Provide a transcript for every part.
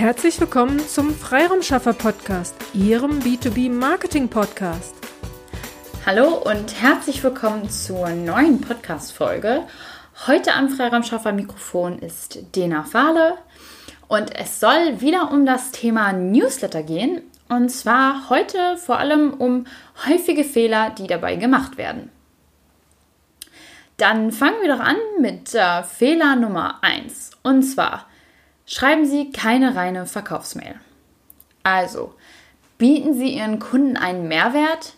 Herzlich willkommen zum Freiraumschaffer Podcast, Ihrem B2B Marketing Podcast. Hallo und herzlich willkommen zur neuen Podcast Folge. Heute am Freiraumschaffer Mikrofon ist Dena Fahle und es soll wieder um das Thema Newsletter gehen und zwar heute vor allem um häufige Fehler, die dabei gemacht werden. Dann fangen wir doch an mit äh, Fehler Nummer 1 und zwar Schreiben Sie keine reine Verkaufsmail. Also, bieten Sie Ihren Kunden einen Mehrwert,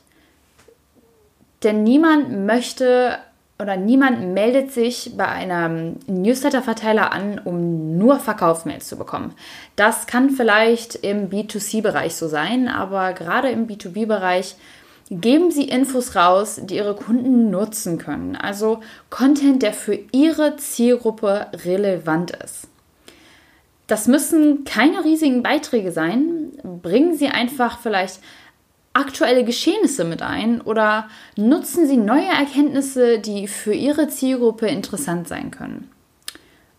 denn niemand möchte oder niemand meldet sich bei einem Newsletter-Verteiler an, um nur Verkaufsmails zu bekommen. Das kann vielleicht im B2C-Bereich so sein, aber gerade im B2B-Bereich geben Sie Infos raus, die Ihre Kunden nutzen können. Also Content, der für Ihre Zielgruppe relevant ist. Das müssen keine riesigen Beiträge sein. Bringen Sie einfach vielleicht aktuelle Geschehnisse mit ein oder nutzen Sie neue Erkenntnisse, die für Ihre Zielgruppe interessant sein können.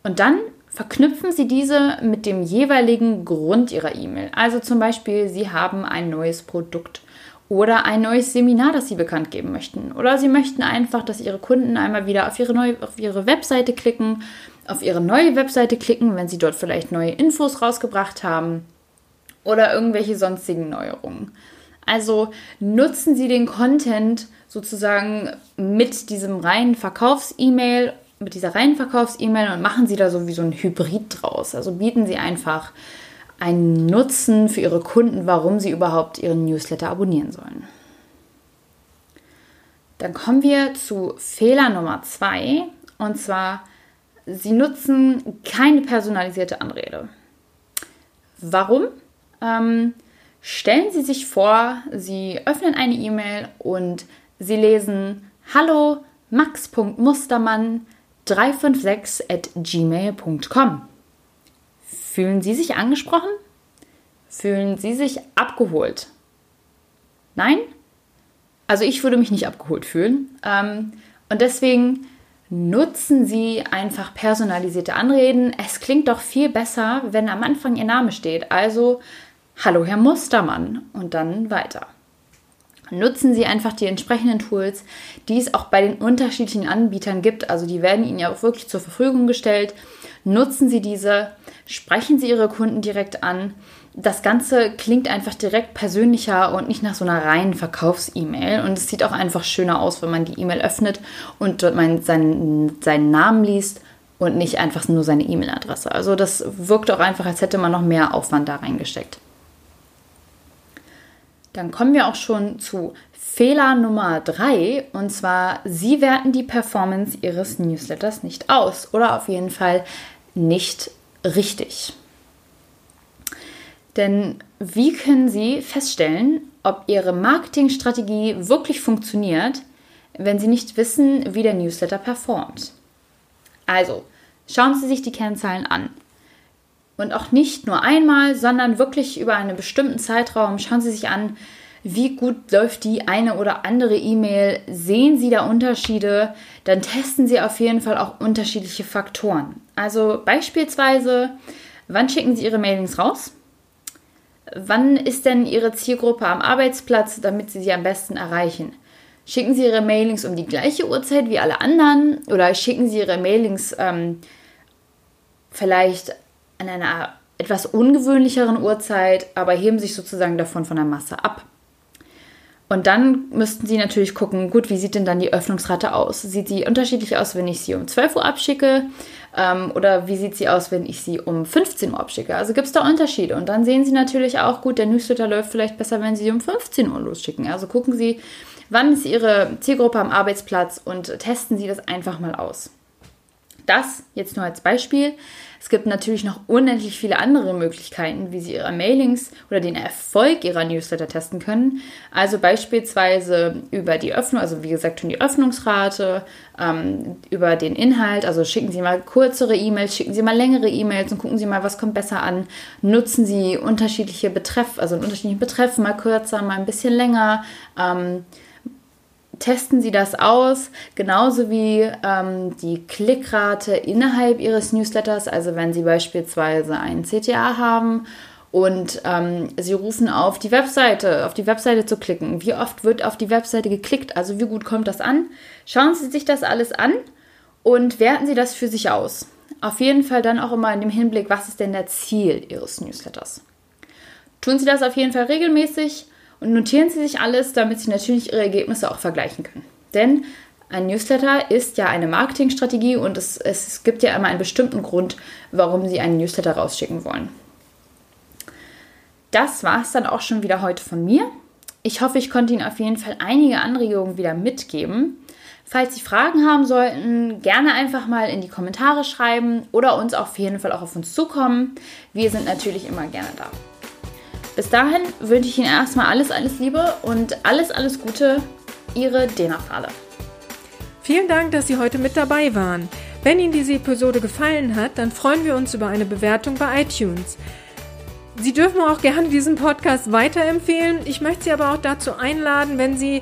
Und dann verknüpfen Sie diese mit dem jeweiligen Grund Ihrer E-Mail. Also zum Beispiel, Sie haben ein neues Produkt oder ein neues Seminar, das Sie bekannt geben möchten. Oder Sie möchten einfach, dass Ihre Kunden einmal wieder auf Ihre, neue, auf ihre Webseite klicken auf ihre neue Webseite klicken, wenn sie dort vielleicht neue Infos rausgebracht haben oder irgendwelche sonstigen Neuerungen. Also nutzen Sie den Content sozusagen mit diesem reinen Verkaufs-E-Mail, mit dieser reinen Verkaufs-E-Mail und machen Sie da so wie so ein Hybrid draus. Also bieten Sie einfach einen Nutzen für Ihre Kunden, warum sie überhaupt Ihren Newsletter abonnieren sollen. Dann kommen wir zu Fehler Nummer zwei und zwar Sie nutzen keine personalisierte Anrede. Warum? Ähm, stellen Sie sich vor, Sie öffnen eine E-Mail und Sie lesen Hallo max.mustermann 356 at gmail.com. Fühlen Sie sich angesprochen? Fühlen Sie sich abgeholt? Nein? Also ich würde mich nicht abgeholt fühlen. Ähm, und deswegen nutzen Sie einfach personalisierte Anreden. Es klingt doch viel besser, wenn am Anfang Ihr Name steht. Also, hallo Herr Mustermann und dann weiter. Nutzen Sie einfach die entsprechenden Tools, die es auch bei den unterschiedlichen Anbietern gibt. Also die werden Ihnen ja auch wirklich zur Verfügung gestellt. Nutzen Sie diese, sprechen Sie Ihre Kunden direkt an das Ganze klingt einfach direkt persönlicher und nicht nach so einer reinen Verkaufs-E-Mail. Und es sieht auch einfach schöner aus, wenn man die E-Mail öffnet und dort seinen, seinen Namen liest und nicht einfach nur seine E-Mail-Adresse. Also das wirkt auch einfach, als hätte man noch mehr Aufwand da reingesteckt. Dann kommen wir auch schon zu Fehler Nummer drei und zwar, Sie werten die Performance Ihres Newsletters nicht aus oder auf jeden Fall nicht richtig. Denn wie können Sie feststellen, ob Ihre Marketingstrategie wirklich funktioniert, wenn Sie nicht wissen, wie der Newsletter performt? Also, schauen Sie sich die Kennzahlen an. Und auch nicht nur einmal, sondern wirklich über einen bestimmten Zeitraum. Schauen Sie sich an, wie gut läuft die eine oder andere E-Mail. Sehen Sie da Unterschiede? Dann testen Sie auf jeden Fall auch unterschiedliche Faktoren. Also beispielsweise, wann schicken Sie Ihre Mailings raus? Wann ist denn Ihre Zielgruppe am Arbeitsplatz, damit Sie sie am besten erreichen? Schicken Sie Ihre Mailings um die gleiche Uhrzeit wie alle anderen oder schicken Sie Ihre Mailings ähm, vielleicht an einer etwas ungewöhnlicheren Uhrzeit, aber heben sich sozusagen davon von der Masse ab? Und dann müssten Sie natürlich gucken, gut, wie sieht denn dann die Öffnungsrate aus? Sieht sie unterschiedlich aus, wenn ich sie um 12 Uhr abschicke? Ähm, oder wie sieht sie aus, wenn ich sie um 15 Uhr abschicke? Also gibt es da Unterschiede. Und dann sehen Sie natürlich auch, gut, der Newsletter läuft vielleicht besser, wenn Sie um 15 Uhr losschicken. Also gucken Sie, wann ist Ihre Zielgruppe am Arbeitsplatz und testen Sie das einfach mal aus. Das jetzt nur als Beispiel. Es gibt natürlich noch unendlich viele andere Möglichkeiten, wie Sie Ihre Mailings oder den Erfolg Ihrer Newsletter testen können. Also beispielsweise über die Öffnung, also wie gesagt schon die Öffnungsrate, ähm, über den Inhalt. Also schicken Sie mal kürzere E-Mails, schicken Sie mal längere E-Mails und gucken Sie mal, was kommt besser an. Nutzen Sie unterschiedliche Betreff, also einen unterschiedlichen Betreff, mal kürzer, mal ein bisschen länger. Ähm, testen Sie das aus, genauso wie ähm, die Klickrate innerhalb Ihres Newsletters. Also wenn Sie beispielsweise einen CTA haben und ähm, Sie rufen auf die Webseite, auf die Webseite zu klicken. Wie oft wird auf die Webseite geklickt? Also wie gut kommt das an? Schauen Sie sich das alles an und werten Sie das für sich aus. Auf jeden Fall dann auch immer in dem Hinblick, was ist denn der Ziel Ihres Newsletters? Tun Sie das auf jeden Fall regelmäßig und notieren Sie sich alles, damit Sie natürlich Ihre Ergebnisse auch vergleichen können. Denn ein Newsletter ist ja eine Marketingstrategie und es, es gibt ja immer einen bestimmten Grund, warum Sie einen Newsletter rausschicken wollen. Das war es dann auch schon wieder heute von mir. Ich hoffe, ich konnte Ihnen auf jeden Fall einige Anregungen wieder mitgeben. Falls Sie Fragen haben sollten, gerne einfach mal in die Kommentare schreiben oder uns auf jeden Fall auch auf uns zukommen. Wir sind natürlich immer gerne da. Bis dahin wünsche ich Ihnen erstmal alles, alles Liebe und alles, alles Gute. Ihre Dena Fahle. Vielen Dank, dass Sie heute mit dabei waren. Wenn Ihnen diese Episode gefallen hat, dann freuen wir uns über eine Bewertung bei iTunes. Sie dürfen auch gerne diesen Podcast weiterempfehlen. Ich möchte Sie aber auch dazu einladen, wenn Sie